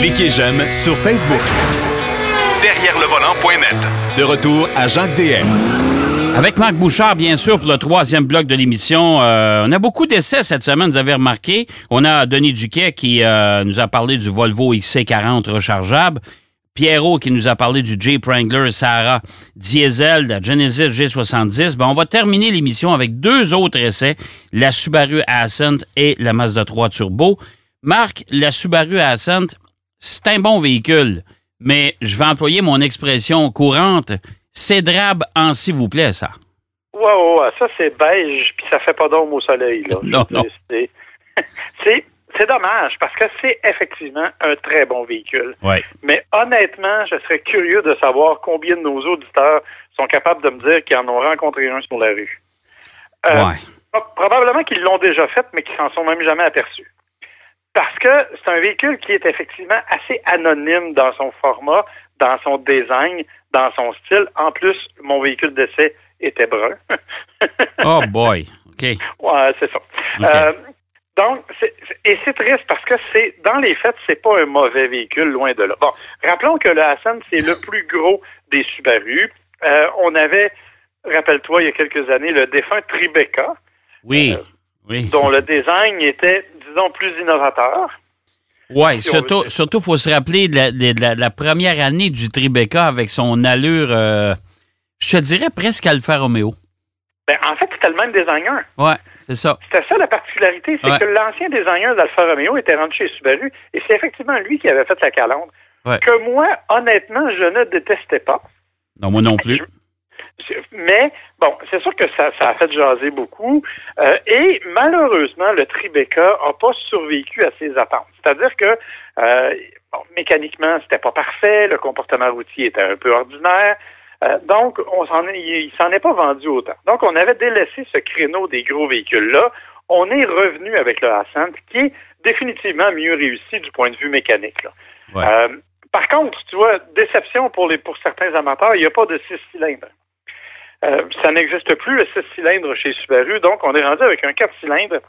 Cliquez j'aime sur Facebook. Derrière le volant.net. De retour à Jacques DM. Avec Marc Bouchard, bien sûr, pour le troisième bloc de l'émission. Euh, on a beaucoup d'essais cette semaine, vous avez remarqué. On a Denis Duquet qui euh, nous a parlé du Volvo XC40 rechargeable. Pierrot qui nous a parlé du Jeep Wrangler Sahara Diesel, de la Genesis G70. Ben, on va terminer l'émission avec deux autres essais, la Subaru Ascent et la Mazda 3 Turbo. Marc, la Subaru Ascent, c'est un bon véhicule, mais je vais employer mon expression courante. C'est drabe en s'il vous plaît, ça. Ouais, ouais, ouais. ça c'est beige, puis ça fait pas d'ombre au soleil. Là. Non, non. C'est- C'est c'est dommage parce que c'est effectivement un très bon véhicule. Ouais. Mais honnêtement, je serais curieux de savoir combien de nos auditeurs sont capables de me dire qu'ils en ont rencontré un sur la rue. Euh, Ouais. pro- Probablement qu'ils l'ont déjà fait, mais qu'ils s'en sont même jamais aperçus. Parce que c'est un véhicule qui est effectivement assez anonyme dans son format, dans son design, dans son style. En plus, mon véhicule d'essai était brun. Oh boy. OK. Ouais, c'est ça. Euh, donc, et c'est triste parce que c'est dans les faits, c'est pas un mauvais véhicule, loin de là. Bon, rappelons que le Hassan, c'est le plus gros des Subaru. Euh, on avait, rappelle-toi, il y a quelques années, le défunt Tribeca, Oui. Oui. dont le design était, disons, plus innovateur. Oui, si surtout, surtout, faut se rappeler de la, de la- de la première année du Tribeca avec son allure, euh, je te dirais presque Alfa Romeo. Ben, en fait, c'était le même designer. Ouais, c'est ça. C'était ça la particularité, c'est Ouais. que l'ancien designer d'Alfa Romeo était rendu chez Subaru et c'est effectivement lui qui avait fait la calandre. Ouais. Que moi, honnêtement, je ne détestais pas. Non, moi non plus. Mais bon, c'est sûr que ça, ça a fait jaser beaucoup. Euh, et malheureusement, le Tribeca n'a pas survécu à ses attentes. C'est-à-dire que euh, bon, mécaniquement, c'était pas parfait, le comportement routier était un peu ordinaire. Euh, donc, on s'en est, il, il s'en est pas vendu autant. Donc, on avait délaissé ce créneau des gros véhicules-là. On est revenu avec le Ascent, qui est définitivement mieux réussi du point de vue mécanique. là. Ouais. Euh, par contre, tu vois, déception pour les pour certains amateurs, il n'y a pas de six cylindres. Euh, ça n'existe plus le 6 cylindres chez Subaru, donc on est rendu avec un 4 cylindres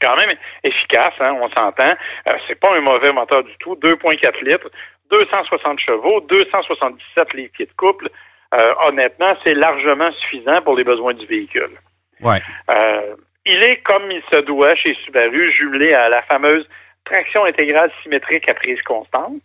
quand même efficace, hein, on s'entend. Euh, c'est pas un mauvais moteur du tout, 2.4 litres, 260 chevaux, 277 livres pieds de couple. Euh, honnêtement, c'est largement suffisant pour les besoins du véhicule. Ouais. Euh, il est comme il se doit chez Subaru, jumelé à la fameuse traction intégrale symétrique à prise constante.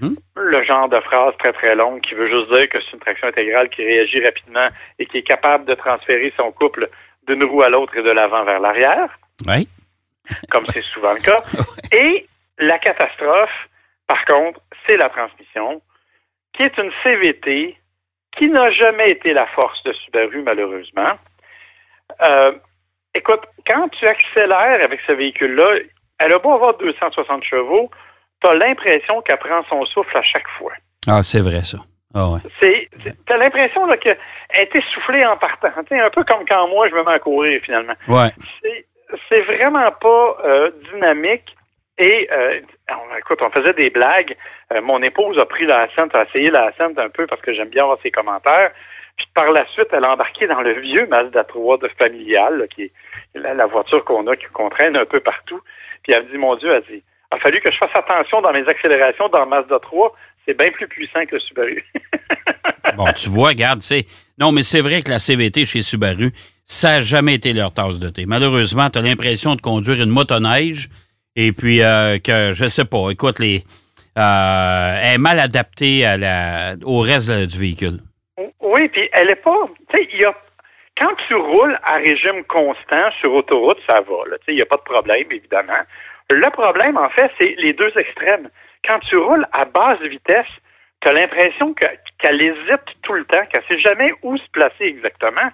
Mhm. Le genre de phrase très très longue qui veut juste dire que c'est une traction intégrale qui réagit rapidement et qui est capable de transférer son couple d'une roue à l'autre et de l'avant vers l'arrière, Ouais. comme c'est souvent le cas. Et la catastrophe, par contre, c'est la transmission, qui est une CVT qui n'a jamais été la force de Subaru, malheureusement. Euh, écoute, quand tu accélères avec ce véhicule-là, elle a beau avoir 260 chevaux, tu as l'impression qu'elle prend son souffle à chaque fois. Ah, c'est vrai, ça. Ah, ouais. C'est, t'as l'impression là, qu'elle est essoufflée en partant. Un peu comme quand moi, je me mets à courir, finalement. Ouais. C'est, c'est vraiment pas euh, dynamique. Et, euh, on- écoute, on faisait des blagues. Euh, mon épouse a pris la scène, a essayé la scène un peu parce que j'aime bien avoir ses commentaires. Puis par la suite, elle a embarqué dans le vieux Mazda 3 de familial, là, qui est la, la voiture qu'on a, qui- qu'on traîne un peu partout. Puis elle me dit, mon Dieu, elle dit, il a fallu que je fasse attention dans mes accélérations dans le Mazda 3. C'est bien plus puissant que le Subaru. Bon, tu vois, regarde, c'est. Non, mais c'est vrai que la CVT chez Subaru, ça n'a jamais été leur tasse de thé. Malheureusement, tu as l'impression de conduire une motoneige et puis euh, que, je sais pas, écoute, les. euh, elle est mal adaptée à la, au reste du véhicule. Oui, puis elle est pas. Tu sais, il y a. Quand tu roules à régime constant sur autoroute, ça va. il n'y a pas de problème, évidemment. Le problème, en fait, c'est les deux extrêmes. Quand tu roules à basse vitesse, tu as l'impression que- qu'elle hésite tout le temps, qu'elle ne sait jamais où se placer exactement.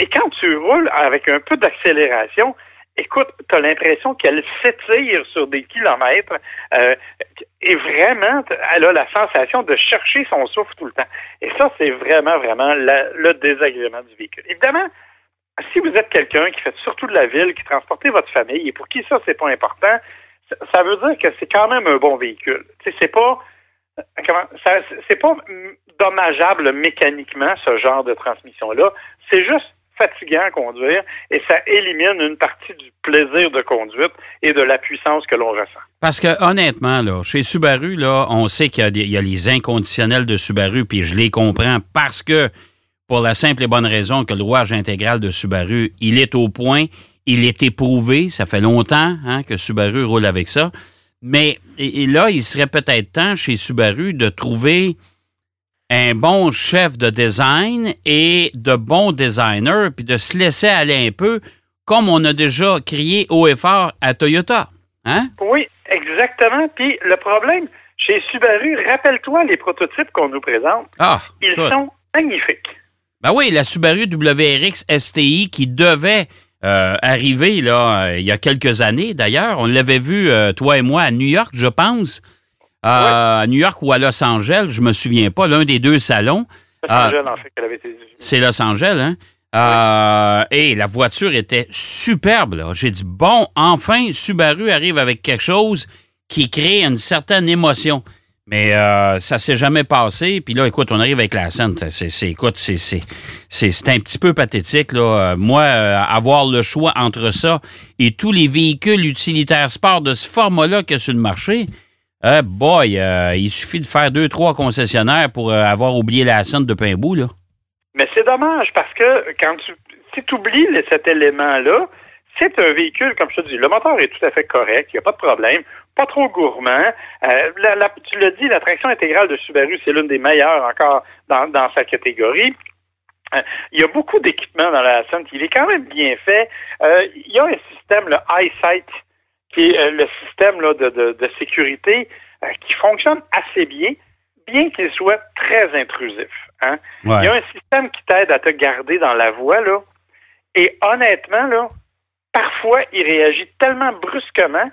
Et quand tu roules avec un peu d'accélération, écoute, tu as l'impression qu'elle s'étire sur des kilomètres euh, et vraiment, elle a la sensation de chercher son souffle tout le temps. Et ça, c'est vraiment, vraiment le désagrément du véhicule. Évidemment, si vous êtes quelqu'un qui fait surtout de la ville, qui transportez votre famille, et pour qui ça, c'est pas important, ça, veut dire que c'est quand même un bon véhicule. C'est pas ça- c'est pas mm, dommageable mécaniquement ce genre de transmission là c'est juste fatigant à conduire et ça élimine une partie du plaisir de conduite et de la puissance que l'on ressent. Parce que honnêtement, là, chez Subaru, là, on sait qu'il y, a les inconditionnels de Subaru, puis je les comprends parce que pour la simple et bonne raison que le rouage intégral de Subaru, il est au point, il est éprouvé, ça fait longtemps hein, que Subaru roule avec ça. Mais et là, il serait peut-être temps chez Subaru de trouver un bon chef de design et de bons designers, puis de se laisser aller un peu, comme on a déjà crié haut et fort à Toyota. Hein? Oui, exactement. Puis le problème, chez Subaru, rappelle-toi les prototypes qu'on nous présente. Ah, Ils sont magnifiques. Ben oui, la Subaru WRX STI qui devait euh, arriver là, il y a quelques années d'ailleurs. On l'avait vu, euh, toi et moi, à New York, je pense. À New York ou à Los Angeles, je me souviens pas, l'un des deux salons. Los Angeles, en fait, qu'elle avait été C'est Los Angeles, hein? Euh, et la voiture était superbe. J'ai dit, bon, enfin, Subaru arrive avec quelque chose qui crée une certaine émotion. Mais euh, ça s'est jamais passé. Puis là, écoute, on arrive avec la scène. C'est, c'est- écoute, c'est, c'est, un petit peu pathétique. Là. Euh, Moi, euh, avoir le choix entre ça et tous les véhicules utilitaires sport de ce format-là qu'il y a sur le marché, euh, boy, il suffit de faire deux, trois concessionnaires pour avoir oublié la scène depuis un bout. Là. Mais c'est dommage parce que quand tu si tu oublies cet élément-là, c'est un véhicule, comme je te dis, le moteur est tout à fait correct, il n'y a pas de problème, pas trop gourmand. Euh, la- la- tu l'as dit, la traction intégrale de Subaru, c'est l'une des meilleures encore dans, dans sa catégorie. Euh, il y a beaucoup d'équipements dans la Ascent. Il est quand même bien fait. Euh, il y a un système, le EyeSight, qui est le système là, de, de- de sécurité qui fonctionne assez bien, bien qu'il soit très intrusif. Hein? Il y a un système qui t'aide à te garder dans la voie, là. Et honnêtement, là, parfois, il réagit tellement brusquement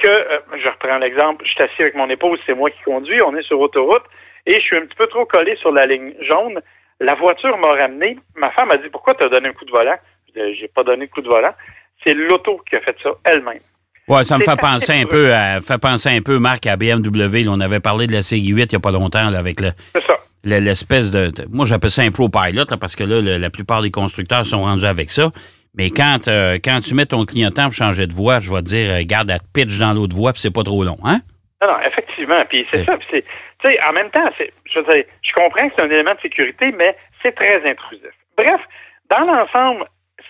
que, euh, je reprends l'exemple, je suis assis avec mon épouse, c'est moi qui conduis, on est sur autoroute, et je suis un petit peu trop collé sur la ligne jaune. La voiture m'a ramené. Ma femme a dit, pourquoi tu as donné un coup de volant? J'ai pas donné de coup de volant. C'est l'auto qui a fait ça elle-même. Ouais, ça me fait penser un peu à, fait penser un peu, Marc, à BMW. là, on avait parlé de la série 8 il n'y a pas longtemps là, avec le- l'espèce de, de- Moi, j'appelle ça un pro pilot là, parce que là, le- la plupart des constructeurs sont rendus avec ça. Mais quand, euh, quand tu mets ton clignotant pour changer de voie, je vais te dire, euh, garde, à te pitch dans l'autre voie, puis c'est pas trop long, hein? Non, non, effectivement. Puis c'est ça. Puis c'est, tu sais, en même temps, c'est, je veux dire, je comprends que c'est un élément de sécurité, mais c'est très intrusif. Bref, dans l'ensemble,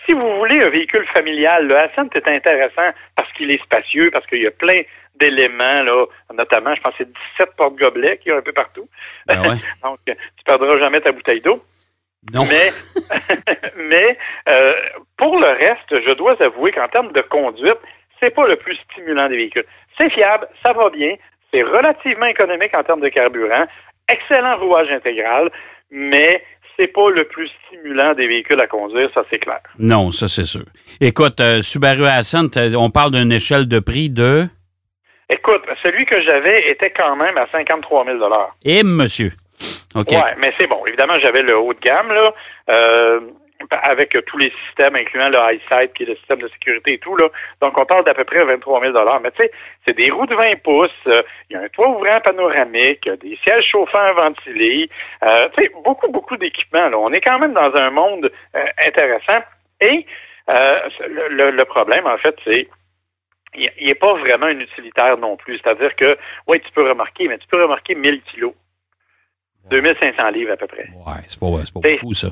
si vous voulez un véhicule familial, le Ascent est intéressant parce qu'il est spacieux, parce qu'il y a plein d'éléments, là, notamment, je pense que c'est 17 porte-gobelets qu'il y a un peu partout. Ben ouais. Donc, tu perdras jamais ta bouteille d'eau. Non. Mais, mais euh, pour le reste, je dois avouer qu'en termes de conduite, c'est pas le plus stimulant des véhicules. C'est fiable, ça va bien, c'est relativement économique en termes de carburant, excellent rouage intégral, mais c'est pas le plus stimulant des véhicules à conduire, ça c'est clair. Non, ça, c'est sûr. Écoute, euh, Subaru Ascent, euh, on parle d'une échelle de prix de... Écoute, celui que j'avais était quand même à 53 000 Eh, monsieur. OK. Ouais, mais c'est bon. Évidemment, j'avais le haut de gamme, là, euh, avec tous les systèmes, incluant le qui est le système de sécurité et tout, là. Donc, on parle d'à peu près 23 000 Mais tu sais, c'est des roues de 20 pouces, euh, il y a un toit ouvrant panoramique, des sièges chauffants ventilés, euh, tu sais, beaucoup, beaucoup d'équipements, là. On est quand même dans un monde intéressant. Et le, le- le problème, en fait, c'est il n'est pas vraiment un utilitaire non plus. C'est-à-dire que, oui, tu peux remarquer, mais tu peux remarquer 1000 kilos. 2500 livres à peu près. Ouais, c'est pas, c'est pas beaucoup, ça.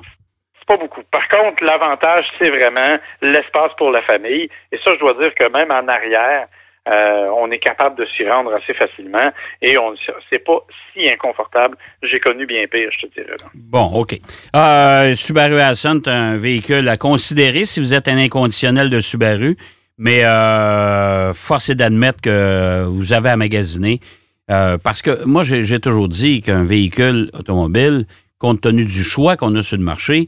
C'est pas beaucoup. Par contre, l'avantage, c'est vraiment l'espace pour la famille. Et ça, je dois dire que même en arrière, euh, on est capable de s'y rendre assez facilement et on c'est pas si inconfortable. J'ai connu bien pire, je te dirais. là. Bon, OK. Euh, Subaru Ascent, un véhicule à considérer si vous êtes un inconditionnel de Subaru, mais euh, force est d'admettre que vous avez à magasiner. Euh, parce que moi, j'ai toujours dit qu'un véhicule automobile, compte tenu du choix qu'on a sur le marché,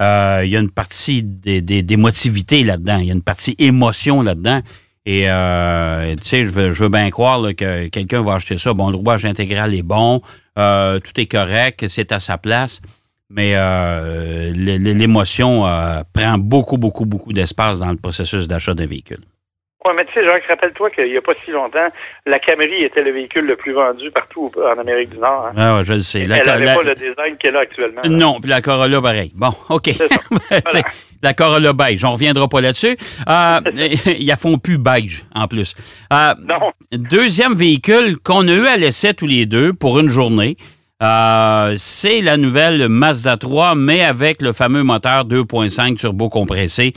euh, il y a une partie des- des- d'émotivité là-dedans. Il y a une partie émotion là-dedans. Et, euh, tu sais, je veux, je veux bien croire là, que quelqu'un va acheter ça. Bon, le rouage intégral est bon, euh, tout est correct, c'est à sa place. Mais euh, l'émotion prend beaucoup, beaucoup, beaucoup d'espace dans le processus d'achat d'un véhicule. Oui, mais tu sais, Jacques, rappelle-toi qu'il n'y a pas si longtemps, la Camry était le véhicule le plus vendu partout en Amérique du Nord. hein. Ah, ouais, je le sais. La- Elle n'avait la- pas le design qu'elle a actuellement. là. Non, puis la Corolla, pareil. Bon, OK. la Corolla beige, on reviendra pas là-dessus. Euh, ils la font plus beige, en plus. Euh, Non. Deuxième véhicule qu'on a eu à l'essai tous les deux pour une journée, euh, c'est la nouvelle Mazda 3, mais avec le fameux moteur 2.5 turbo compressé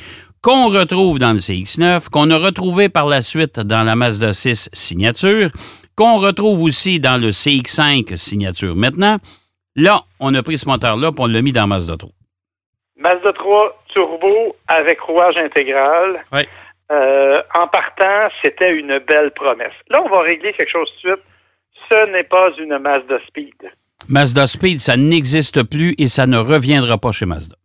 qu'on retrouve dans le CX9, qu'on a retrouvé par la suite dans la Mazda 6 signature, qu'on retrouve aussi dans le CX5 signature maintenant. Là, on a pris ce moteur-là et on l'a mis dans Mazda 3. Mazda 3 turbo avec rouage intégral. Oui. Euh, en partant, c'était une belle promesse. Là, on va régler quelque chose tout de suite. Ce n'est pas une Mazda Speed. Mazda Speed, ça n'existe plus et ça ne reviendra pas chez Mazda.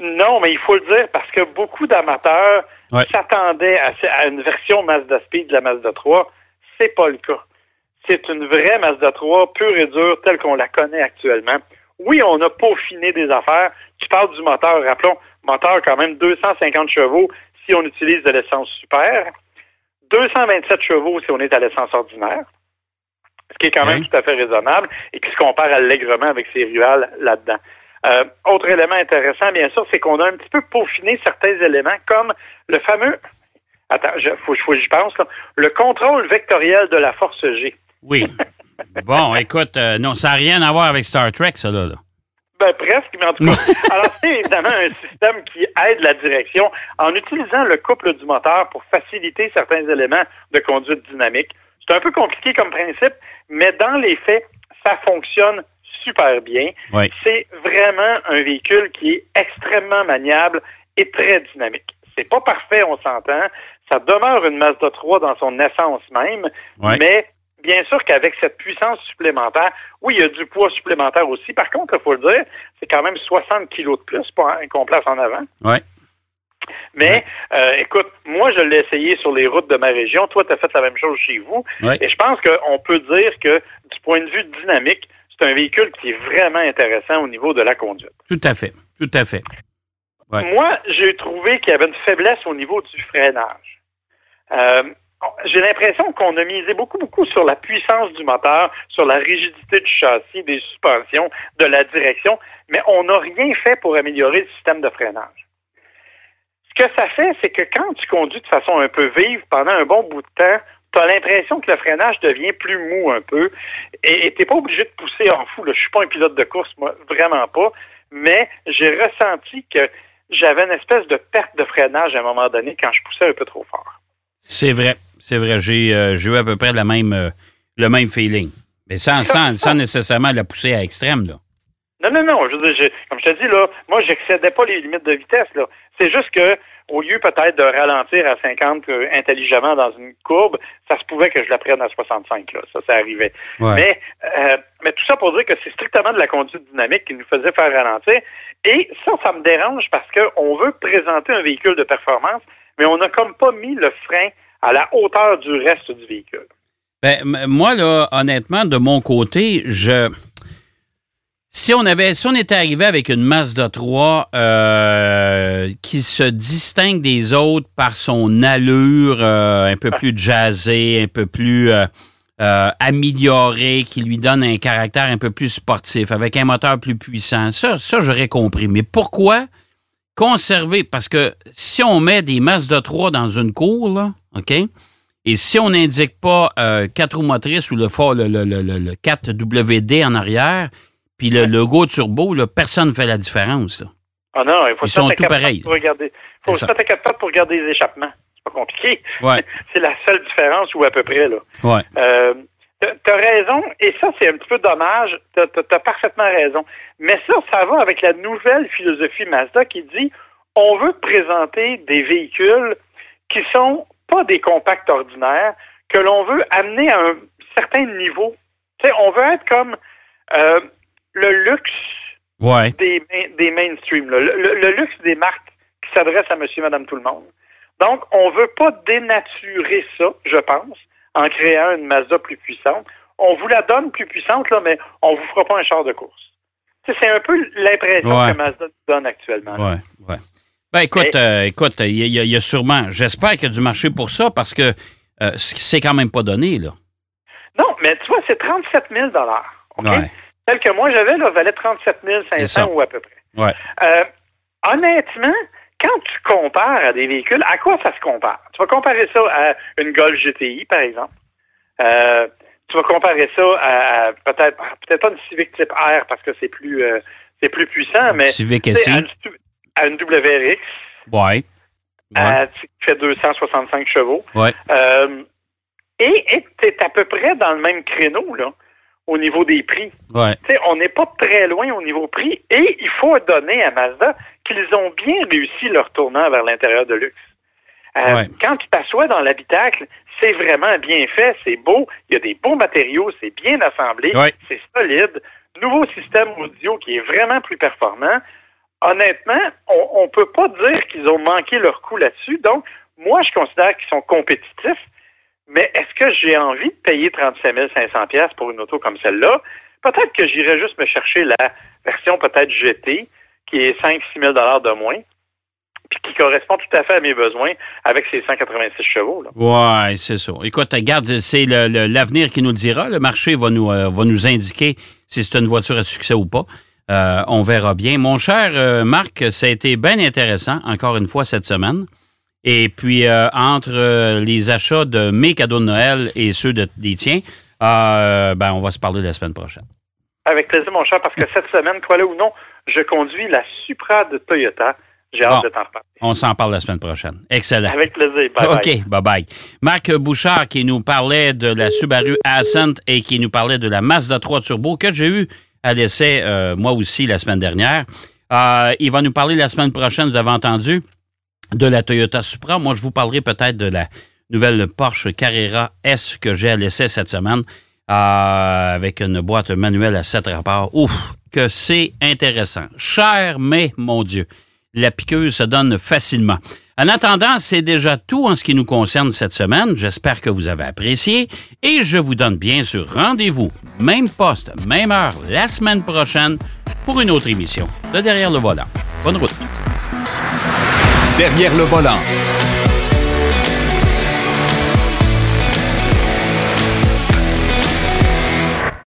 Non, mais il faut le dire parce que beaucoup d'amateurs Ouais. s'attendaient à, à une version Mazda Speed de la Mazda 3. C'est pas le cas. C'est une vraie Mazda 3 pure et dure telle qu'on la connaît actuellement. Oui, on a peaufiné des affaires. Tu parles du moteur, rappelons, moteur quand même 250 chevaux si on utilise de l'essence super, 227 chevaux si on est à l'essence ordinaire, ce qui est quand même tout à fait raisonnable et qui se compare allègrement avec ses rivales là-dedans. Euh, autre élément intéressant, bien sûr, c'est qu'on a un petit peu peaufiné certains éléments, comme le fameux, attends, il faut, faut que j'y pense, là, le contrôle vectoriel de la force G. Oui. bon, écoute, euh, non, ça n'a rien à voir avec Star Trek, ça, là. là. Ben, presque, mais en tout cas. Alors, c'est évidemment un système qui aide la direction en utilisant le couple du moteur pour faciliter certains éléments de conduite dynamique. C'est un peu compliqué comme principe, mais dans les faits, ça fonctionne super bien. Oui. C'est vraiment un véhicule qui est extrêmement maniable et très dynamique. C'est pas parfait, on s'entend. Ça demeure une Mazda 3 dans son essence même, mais bien sûr qu'avec cette puissance supplémentaire, oui, il y a du poids supplémentaire aussi. Par contre, il faut le dire, c'est quand même 60 kilos de plus qu'on place en avant. Ouais. Mais, euh, écoute, moi, je l'ai essayé sur les routes de ma région. Toi, tu as fait la même chose chez vous. Et je pense qu'on peut dire que, du point de vue dynamique, c'est un véhicule qui est vraiment intéressant au niveau de la conduite. Tout à fait. Tout à fait. Ouais. Moi, j'ai trouvé qu'il y avait une faiblesse au niveau du freinage. Euh, j'ai l'impression qu'on a misé beaucoup, beaucoup sur la puissance du moteur, sur la rigidité du châssis, des suspensions, de la direction, mais on n'a rien fait pour améliorer le système de freinage. Ce que ça fait, c'est que quand tu conduis de façon un peu vive pendant un bon bout de temps, tu as l'impression que le freinage devient plus mou un peu et tu n'es pas obligé de pousser en fou. Je suis pas un pilote de course, moi, vraiment pas, mais j'ai ressenti que j'avais une espèce de perte de freinage à un moment donné quand je poussais un peu trop fort. C'est vrai. C'est vrai. J'ai euh, eu à peu près la même, euh, le même feeling. Mais sans, sans, sans nécessairement la pousser à extrême, là. Non, non, non. Je comme je te dis, là, moi, j'excédais pas les limites de vitesse. Là. C'est juste que, au lieu peut-être de ralentir à 50 euh, intelligemment dans une courbe, ça se pouvait que je la prenne à 65. Là. Ça, ça arrivait. Ouais. Mais, euh, mais tout ça pour dire que c'est strictement de la conduite dynamique qui nous faisait faire ralentir. Et ça, ça me dérange parce qu'on veut présenter un véhicule de performance, mais on n'a comme pas mis le frein à la hauteur du reste du véhicule. Ben, moi, là, honnêtement, de mon côté, je. Si on avait, si on était arrivé avec une Mazda 3 euh, qui se distingue des autres par son allure euh, un peu plus jazzée, un peu plus euh, euh, améliorée, qui lui donne un caractère un peu plus sportif, avec un moteur plus puissant, ça, ça j'aurais compris. Mais pourquoi conserver? Parce que si on met des Mazda 3 dans une cour, là, OK? Et si on n'indique pas 4 roues motrices ou le, le, le- le 4WD en arrière, puis le logo turbo, là, personne ne fait la différence. là. Ah non, il faut Ils sont pattes pareils. Pour regarder. faut à quatre pattes pour regarder les échappements. C'est pas compliqué. Ouais, C'est la seule différence ou à peu près, là. ouais. Euh, t'as- raison, et ça, c'est un petit peu dommage. T'as t'as parfaitement raison. Mais ça, ça va avec la nouvelle philosophie Mazda qui dit on veut présenter des véhicules qui sont pas des compacts ordinaires, que l'on veut amener à un certain niveau. Tu on veut être comme euh, le luxe Ouais. des, des mainstream. Le, le- le luxe des marques qui s'adressent à monsieur, madame, tout le monde. Donc, on veut pas dénaturer ça, je pense, en créant une Mazda plus puissante. On vous la donne plus puissante, là, mais on vous fera pas un char de course. C'est un peu l'impression Ouais. que Mazda nous donne actuellement. là. Ouais, ouais. Ben, écoute, euh, écoute, il y, a- il y a sûrement, j'espère qu'il y a du marché pour ça parce que euh, c'est quand même pas donné, là. Non, mais tu vois, c'est 37 000 OK? Ouais. Celle que moi j'avais, là, valait 37 C'est ça. 500 ou à peu près. Ouais. Euh, honnêtement, quand tu compares à des véhicules, à quoi ça se compare? Tu vas comparer ça à une Golf GTI, par exemple. Euh, tu vas comparer ça à, à peut-être peut-être pas une Civic Type R parce que c'est plus euh, c'est plus puissant, mais Civic à une, à une WRX Ouais. Qui fait 265 chevaux. Ouais. Euh, et tu es à peu près dans le même créneau là, au niveau des prix. Ouais. On n'est pas très loin au niveau prix et il faut donner à Mazda qu'ils ont bien réussi leur tournant vers l'intérieur de luxe. Euh, Ouais. Quand tu t'assois dans l'habitacle, c'est vraiment bien fait, c'est beau, il y a des beaux matériaux, c'est bien assemblé, Ouais. c'est solide. Nouveau système audio qui est vraiment plus performant. Honnêtement, on ne peut pas dire qu'ils ont manqué leur coup là-dessus. Donc, moi, je considère qu'ils sont compétitifs. Mais est-ce que j'ai envie de payer 35 500 pièces pour une auto comme celle-là? Peut-être que j'irais juste me chercher la version peut-être GT, qui est 5-6 000 de moins, puis qui correspond tout à fait à mes besoins avec ses 186 chevaux. Là. Ouais, c'est ça. Écoute, regarde, c'est l'avenir qui nous le dira. Le marché va nous, euh, va nous indiquer si c'est une voiture à succès ou pas. Euh, on verra bien. Mon cher euh, Marc, ça a été bien intéressant, encore une fois, cette semaine. Et puis, euh, entre euh, les achats de mes cadeaux de Noël et ceux de, des tiens, euh, ben, on va se parler la semaine prochaine. Avec plaisir, mon cher, parce que cette semaine, quoi là ou non, je conduis la Supra de Toyota. J'ai hâte Bon. de t'en reparler. On s'en parle la semaine prochaine. Excellent. Avec plaisir. Bye bye. OK, bye-bye. Marc Bouchard qui nous parlait de la Subaru Ascent et qui nous parlait de la Mazda 3 Turbo que j'ai eu à l'essai, euh, moi aussi, la semaine dernière. Euh, il va nous parler la semaine prochaine, vous avez entendu, de la Toyota Supra. Moi, je vous parlerai peut-être de la nouvelle Porsche Carrera S que j'ai à cette semaine euh, avec une boîte manuelle à 7 rapports. Ouf, que c'est intéressant. Cher, mais mon Dieu, la piqûre se donne facilement. En attendant, c'est déjà tout en ce qui nous concerne cette semaine. J'espère que vous avez apprécié et je vous donne bien sûr rendez-vous, même poste, même heure, la semaine prochaine pour une autre émission de Derrière le volant. Bonne route. Derrière le volant.